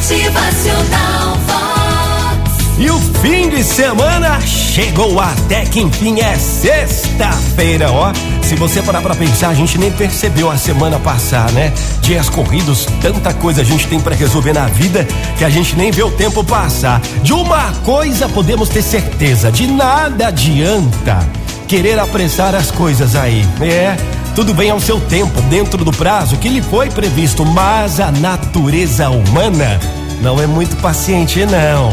Motivacional Vox. E o fim de semana chegou até que enfim é sexta-feira, ó. Se você parar pra pensar, a gente nem percebeu a semana passar, né? Dias corridos, tanta coisa a gente tem pra resolver na vida que a gente nem vê o tempo passar. De uma coisa podemos ter certeza, de nada adianta querer apressar as coisas aí. É, tudo bem ao seu tempo, dentro do prazo que lhe foi previsto, mas a natureza humana não é muito paciente, não.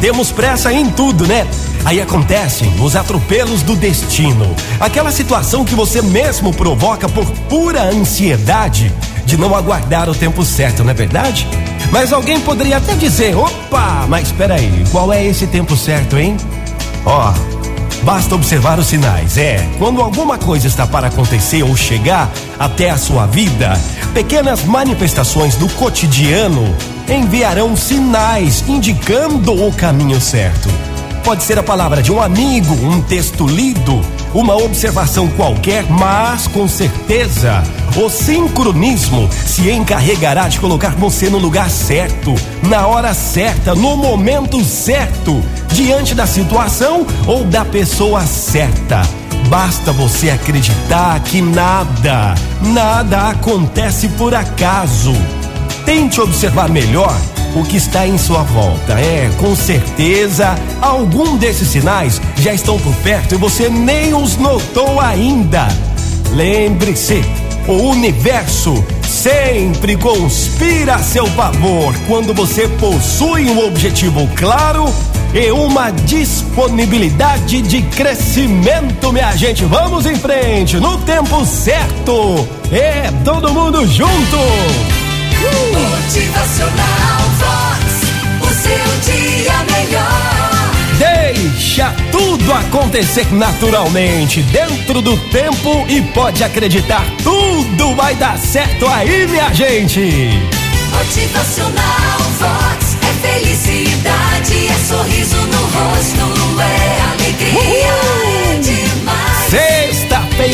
Temos pressa em tudo, né? Aí acontecem os atropelos do destino. Aquela situação que você mesmo provoca por pura ansiedade de não aguardar o tempo certo, não é verdade? Mas alguém poderia até dizer: opa, mas espera aí, qual é esse tempo certo, hein? Ó, Basta observar os sinais. É, quando alguma coisa está para acontecer ou chegar até a sua vida, pequenas manifestações do cotidiano enviarão sinais indicando o caminho certo. Pode ser a palavra de um amigo, um texto lido, uma observação qualquer, mas com certeza o sincronismo se encarregará de colocar você no lugar certo, na hora certa, no momento certo, diante da situação ou da pessoa certa. Basta você acreditar que nada, nada acontece por acaso. Tente observar melhor o que está em sua volta. É, com certeza, algum desses sinais já estão por perto e você nem os notou ainda. Lembre-se, o universo sempre conspira a seu favor quando você possui um objetivo claro e uma disponibilidade de crescimento, minha gente. Vamos em frente, no tempo certo. É, todo mundo junto. Motivacional O seu dia melhor. Deixa tudo acontecer naturalmente, dentro do tempo e pode acreditar, tudo vai dar certo aí, minha gente. Motivacional Vox. É felicidade,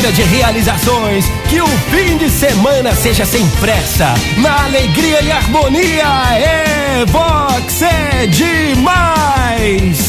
Sexta-feira de realizações, que o fim de semana seja sem pressa, na alegria e harmonia. É Vox, é demais.